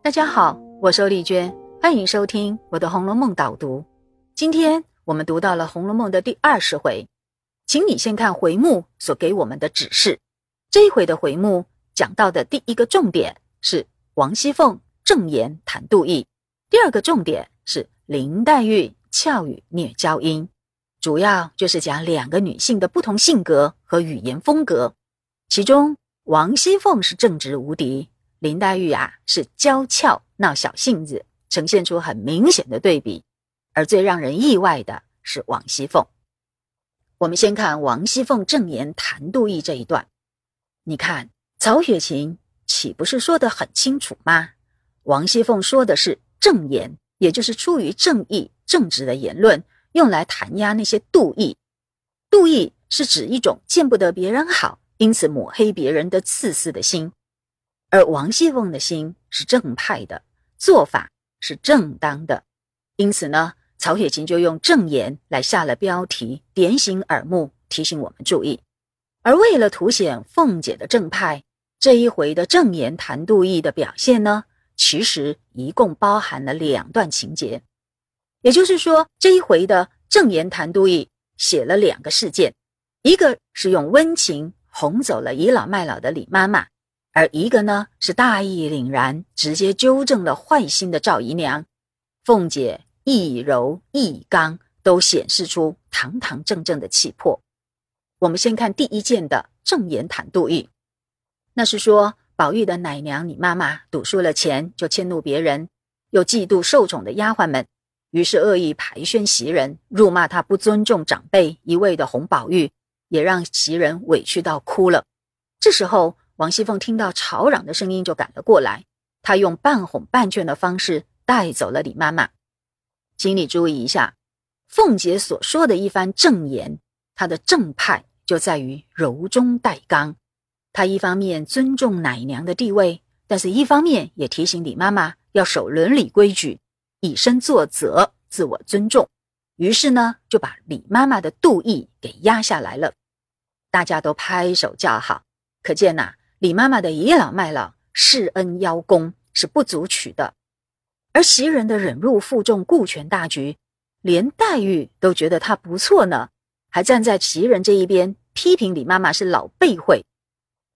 大家好，我是丽娟，欢迎收听我的《红楼梦》导读。今天我们读到了《红楼梦》的第二十回，请你先看回目所给我们的指示。这一回的回目讲到的第一个重点是王熙凤正言谈杜毅，第二个重点是林黛玉俏语虐娇音，主要就是讲两个女性的不同性格和语言风格。其中王熙凤是正直无敌。林黛玉啊，是娇俏闹小性子，呈现出很明显的对比。而最让人意外的是王熙凤。我们先看王熙凤正言谈杜毅这一段。你看曹雪芹岂不是说得很清楚吗？王熙凤说的是正言，也就是出于正义、正直的言论，用来弹压那些妒意。妒意是指一种见不得别人好，因此抹黑别人的自私的心。而王熙凤的心是正派的，做法是正当的，因此呢，曹雪芹就用正言来下了标题，点醒耳目，提醒我们注意。而为了凸显凤姐的正派，这一回的正言谈杜毅的表现呢，其实一共包含了两段情节，也就是说，这一回的正言谈杜毅写了两个事件，一个是用温情哄走了倚老卖老的李妈妈。而一个呢，是大义凛然，直接纠正了坏心的赵姨娘。凤姐一柔一刚，都显示出堂堂正正的气魄。我们先看第一件的正言谈杜玉，那是说宝玉的奶娘李妈妈赌输了钱，就迁怒别人，又嫉妒受宠的丫鬟们，于是恶意排宣袭人，辱骂她不尊重长辈，一味的哄宝玉，也让袭人委屈到哭了。这时候。王熙凤听到吵嚷的声音，就赶了过来。她用半哄半劝的方式带走了李妈妈。请你注意一下，凤姐所说的一番正言，她的正派就在于柔中带刚。她一方面尊重奶娘的地位，但是一方面也提醒李妈妈要守伦理规矩，以身作则，自我尊重。于是呢，就把李妈妈的妒意给压下来了。大家都拍手叫好，可见呐。李妈妈的倚老卖老、施恩邀功是不足取的，而袭人的忍辱负重、顾全大局，连黛玉都觉得她不错呢，还站在袭人这一边批评李妈妈是老背会。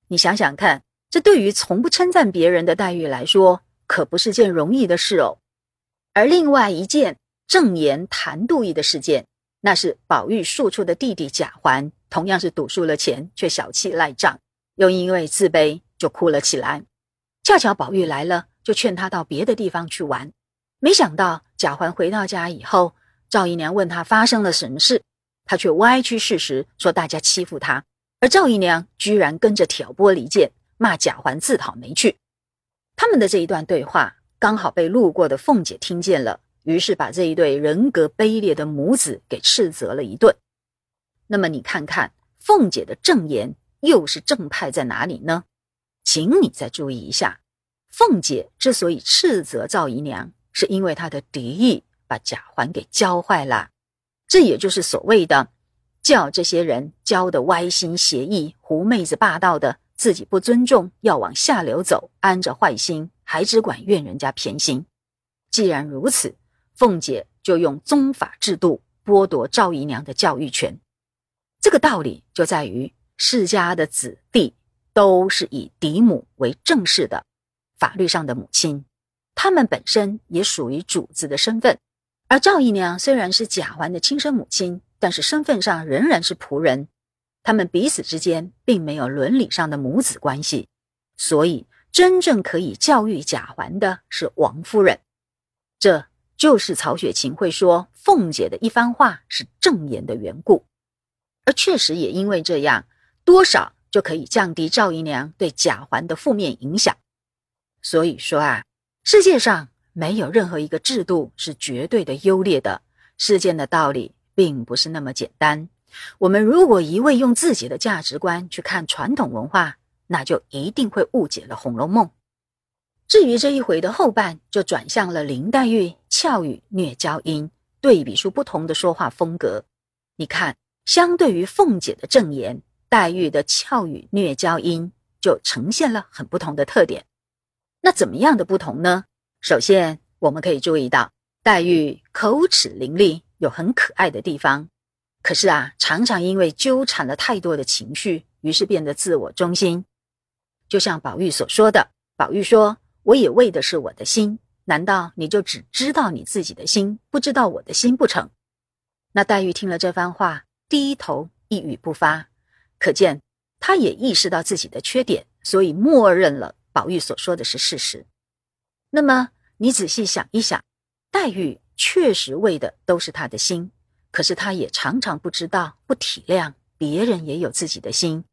你想想看，这对于从不称赞别人的黛玉来说，可不是件容易的事哦。而另外一件正言谈杜毅的事件，那是宝玉庶出的弟弟贾环，同样是赌输了钱，却小气赖账。又因为自卑，就哭了起来。恰巧宝玉来了，就劝他到别的地方去玩。没想到贾环回到家以后，赵姨娘问他发生了什么事，他却歪曲事实，说大家欺负他。而赵姨娘居然跟着挑拨离间，骂贾环自讨没趣。他们的这一段对话刚好被路过的凤姐听见了，于是把这一对人格卑劣的母子给斥责了一顿。那么你看看凤姐的正言。又是正派在哪里呢？请你再注意一下，凤姐之所以斥责赵姨娘，是因为她的敌意把贾环给教坏了。这也就是所谓的叫这些人教的歪心邪意、狐妹子霸道的，自己不尊重，要往下流走，安着坏心，还只管怨人家偏心。既然如此，凤姐就用宗法制度剥夺赵姨娘的教育权。这个道理就在于。世家的子弟都是以嫡母为正式的法律上的母亲，他们本身也属于主子的身份。而赵姨娘虽然是贾环的亲生母亲，但是身份上仍然是仆人。他们彼此之间并没有伦理上的母子关系，所以真正可以教育贾环的是王夫人。这就是曹雪芹会说凤姐的一番话是正言的缘故。而确实也因为这样。多少就可以降低赵姨娘对贾环的负面影响。所以说啊，世界上没有任何一个制度是绝对的优劣的。世间的道理并不是那么简单。我们如果一味用自己的价值观去看传统文化，那就一定会误解了《红楼梦》。至于这一回的后半，就转向了林黛玉俏语虐娇音，对比出不同的说话风格。你看，相对于凤姐的正言。黛玉的俏语虐娇音，就呈现了很不同的特点。那怎么样的不同呢？首先，我们可以注意到黛玉口齿伶俐，有很可爱的地方。可是啊，常常因为纠缠了太多的情绪，于是变得自我中心。就像宝玉所说的，宝玉说：“我也为的是我的心，难道你就只知道你自己的心，不知道我的心不成？”那黛玉听了这番话，低头一语不发，可见他也意识到自己的缺点，所以默认了宝玉所说的是事实。那么你仔细想一想，黛玉确实为的都是他的心。可是他也常常不知道、不体谅别人也有自己的心，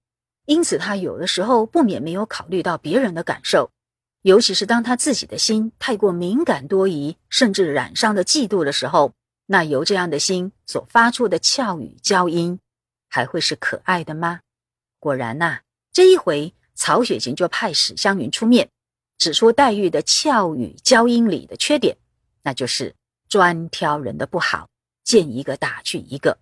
因此他有的时候不免没有考虑到别人的感受，尤其是当他自己的心太过敏感多疑，甚至染上了嫉妒的时候，那由这样的心所发出的俏语娇音，还会是可爱的吗？果然呐，这一回曹雪芹就派史湘云出面，指出黛玉的俏语娇音里的缺点，那就是专挑人的不好。见一个打去一个，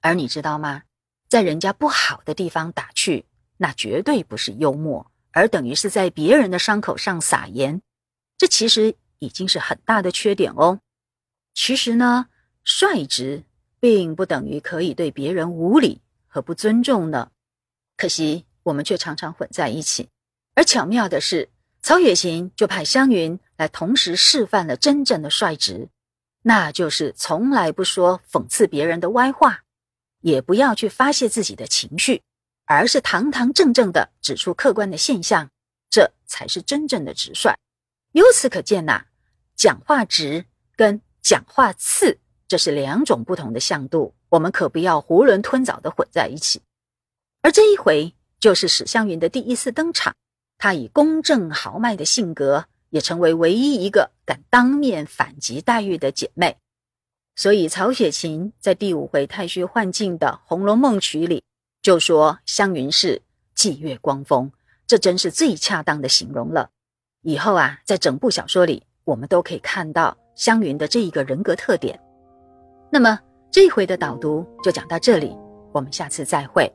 而你知道吗？在人家不好的地方打去，那绝对不是幽默，而等于是在别人的伤口上撒盐。这其实已经是很大的缺点哦。其实呢，率直并不等于可以对别人无礼和不尊重呢。可惜我们却常常混在一起。而巧妙的是，曹雪芹就派湘云来同时示范了真正的率直。那就是从来不说讽刺别人的歪话，也不要去发泄自己的情绪，而是堂堂正正的指出客观的现象，这才是真正的直率。由此可见呐，讲话直跟讲话刺，这是两种不同的向度，我们可不要囫囵吞枣的混在一起。而这一回就是史湘云的第一次登场，她以公正豪迈的性格。也成为唯一一个敢当面反击黛玉的姐妹，所以曹雪芹在第五回太虚幻境的《红楼梦》曲里就说湘云是霁月光风，这真是最恰当的形容了。以后啊，在整部小说里，我们都可以看到湘云的这一个人格特点。那么这回的导读就讲到这里，我们下次再会。